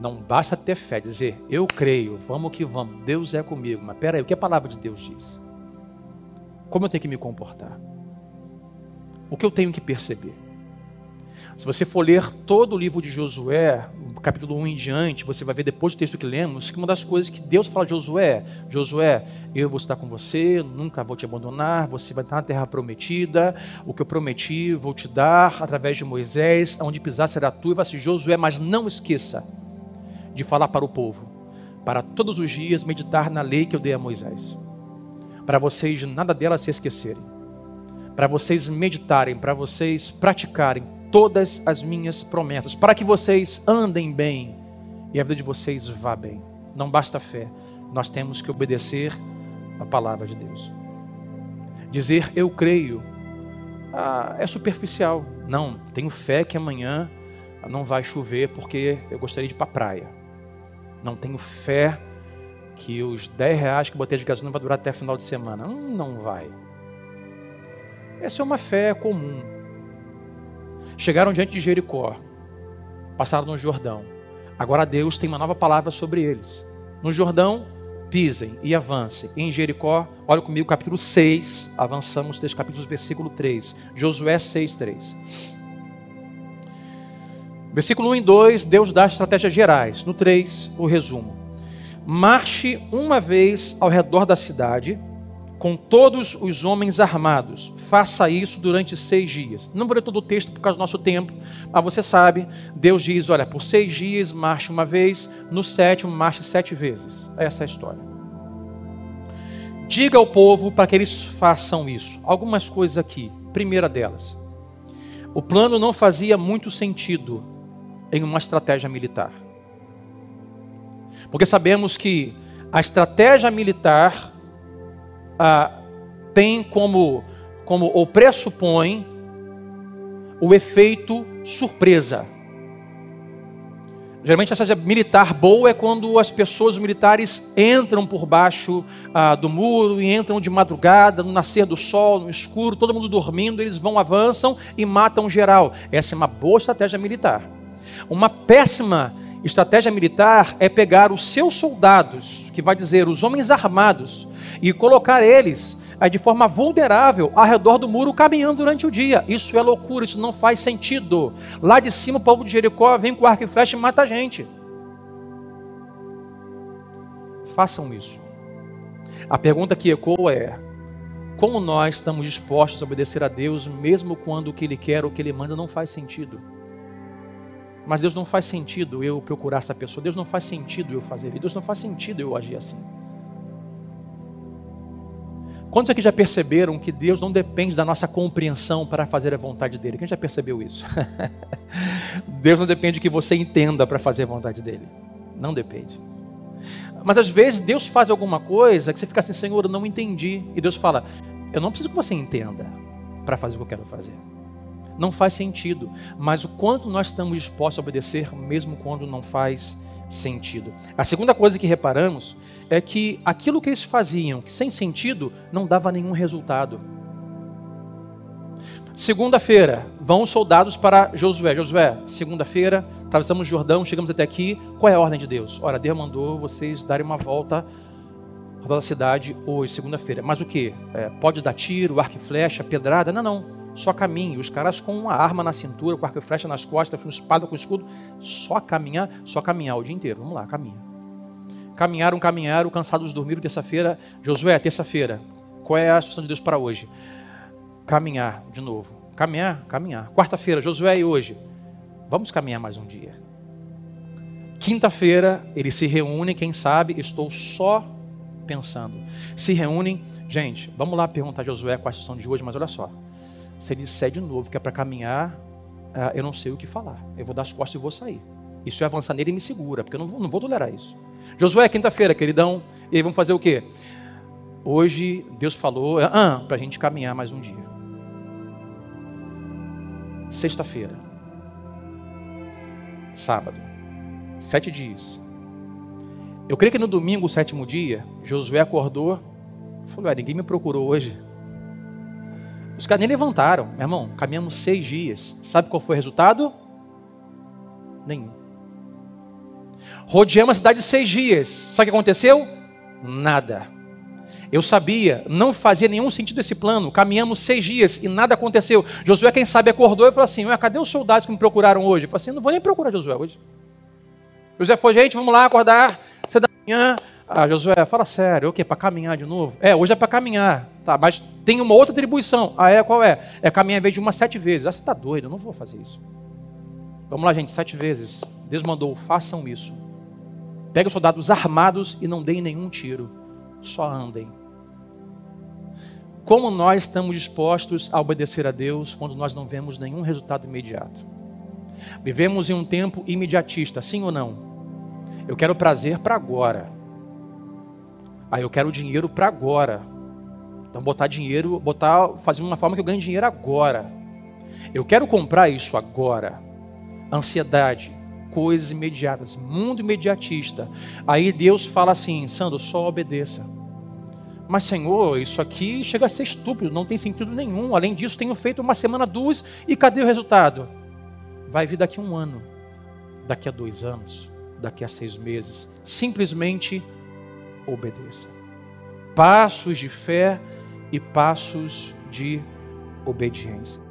Não basta ter fé, dizer eu creio, vamos que vamos, Deus é comigo. Mas peraí, o que a palavra de Deus diz? Como eu tenho que me comportar? O que eu tenho que perceber? Se você for ler todo o livro de Josué, capítulo 1 em diante, você vai ver depois do texto que lemos, que uma das coisas que Deus fala a Josué, Josué, eu vou estar com você, nunca vou te abandonar, você vai estar na terra prometida, o que eu prometi vou te dar através de Moisés, onde pisar será tu, e vai ser Josué, mas não esqueça de falar para o povo, para todos os dias meditar na lei que eu dei a Moisés, para vocês nada dela se esquecerem, para vocês meditarem, para vocês praticarem todas as minhas promessas, para que vocês andem bem e a vida de vocês vá bem. Não basta fé, nós temos que obedecer a palavra de Deus. Dizer eu creio ah, é superficial. Não, tenho fé que amanhã não vai chover porque eu gostaria de ir para a praia. Não tenho fé que os 10 reais que botei de gasolina vai durar até final de semana. Hum, não vai. Essa é uma fé comum Chegaram diante de Jericó, passaram no Jordão. Agora Deus tem uma nova palavra sobre eles. No Jordão, pisem e avancem. Em Jericó, olha comigo, capítulo 6, avançamos desse capítulo, versículo 3. Josué 6, 3. Versículo 1 e 2, Deus dá estratégias gerais. No 3, o resumo. Marche uma vez ao redor da cidade com todos os homens armados. Faça isso durante seis dias. Não vou ler todo o texto por causa do nosso tempo, mas você sabe, Deus diz: olha, por seis dias marche uma vez, no sétimo marche sete vezes. Essa é a história. Diga ao povo para que eles façam isso. Algumas coisas aqui. Primeira delas, o plano não fazia muito sentido em uma estratégia militar. Porque sabemos que a estratégia militar ah, tem como, como ou pressupõe o efeito surpresa. Geralmente a estratégia militar boa é quando as pessoas militares entram por baixo ah, do muro e entram de madrugada, no nascer do sol, no escuro, todo mundo dormindo, eles vão, avançam e matam geral. Essa é uma boa estratégia militar. Uma péssima estratégia militar é pegar os seus soldados, que vai dizer os homens armados, e colocar eles de forma vulnerável ao redor do muro caminhando durante o dia. Isso é loucura, isso não faz sentido. Lá de cima o povo de Jericó vem com arco e flecha e mata a gente. Façam isso. A pergunta que ecoa é: como nós estamos dispostos a obedecer a Deus, mesmo quando o que Ele quer ou o que Ele manda não faz sentido? Mas Deus não faz sentido eu procurar essa pessoa, Deus não faz sentido eu fazer, Deus não faz sentido eu agir assim. Quantos aqui já perceberam que Deus não depende da nossa compreensão para fazer a vontade dele? Quem já percebeu isso? Deus não depende que você entenda para fazer a vontade dele. Não depende. Mas às vezes Deus faz alguma coisa que você fica assim, Senhor, eu não entendi. E Deus fala, eu não preciso que você entenda para fazer o que eu quero fazer não faz sentido. Mas o quanto nós estamos dispostos a obedecer, mesmo quando não faz sentido. A segunda coisa que reparamos é que aquilo que eles faziam, sem sentido, não dava nenhum resultado. Segunda-feira, vão os soldados para Josué. Josué, segunda-feira, atravessamos o Jordão, chegamos até aqui. Qual é a ordem de Deus? Ora, Deus mandou vocês darem uma volta pela cidade hoje, segunda-feira. Mas o que? É, pode dar tiro, arco e flecha, pedrada? Não, não só caminhe. Os caras com uma arma na cintura, com arco e flecha nas costas, com espada, com escudo, só caminhar, só caminhar o dia inteiro. Vamos lá, caminha. Caminharam, caminharam, cansados dormiram terça-feira. Josué, terça-feira. Qual é a instrução de Deus para hoje? Caminhar de novo. Caminhar, caminhar. Quarta-feira, Josué e hoje. Vamos caminhar mais um dia. Quinta-feira, eles se reúnem, quem sabe, estou só pensando. Se reúnem, gente, vamos lá perguntar a Josué qual é a instrução de hoje, mas olha só. Se ele disser de novo que é para caminhar, uh, eu não sei o que falar. Eu vou dar as costas e vou sair. Isso é avançar nele e me segura, porque eu não vou, não vou tolerar isso. Josué, quinta-feira, queridão. E aí vamos fazer o quê? Hoje Deus falou ah, para a gente caminhar mais um dia. Sexta-feira. Sábado. Sete dias. Eu creio que no domingo, o sétimo dia, Josué acordou. Falou: ah, ninguém me procurou hoje. Os caras nem levantaram. Meu irmão, caminhamos seis dias. Sabe qual foi o resultado? Nenhum. Rodeamos a cidade seis dias. Sabe o que aconteceu? Nada. Eu sabia, não fazia nenhum sentido esse plano. Caminhamos seis dias e nada aconteceu. Josué, quem sabe, acordou e falou assim: Ué, cadê os soldados que me procuraram hoje? Eu falei assim: não vou nem procurar Josué hoje. Josué foi, gente, vamos lá acordar, você da manhã. Ah, Josué, fala sério, o quê? Para caminhar de novo? É, hoje é para caminhar, tá? Mas tem uma outra atribuição. Ah, é? Qual é? É caminhar em vez de uma sete vezes. Ah, você está doido, eu não vou fazer isso. Vamos lá, gente, sete vezes. Deus mandou, façam isso. Peguem os soldados armados e não deem nenhum tiro. Só andem. Como nós estamos dispostos a obedecer a Deus quando nós não vemos nenhum resultado imediato? Vivemos em um tempo imediatista, sim ou não? Eu quero prazer para agora. Aí eu quero dinheiro para agora. Então botar dinheiro, botar, fazer uma forma que eu ganhe dinheiro agora. Eu quero comprar isso agora. Ansiedade, coisas imediatas, mundo imediatista. Aí Deus fala assim: Sandro, só obedeça. Mas, Senhor, isso aqui chega a ser estúpido, não tem sentido nenhum. Além disso, tenho feito uma semana, duas, e cadê o resultado? Vai vir daqui a um ano, daqui a dois anos, daqui a seis meses. Simplesmente obedeça. Passos de fé e passos de obediência.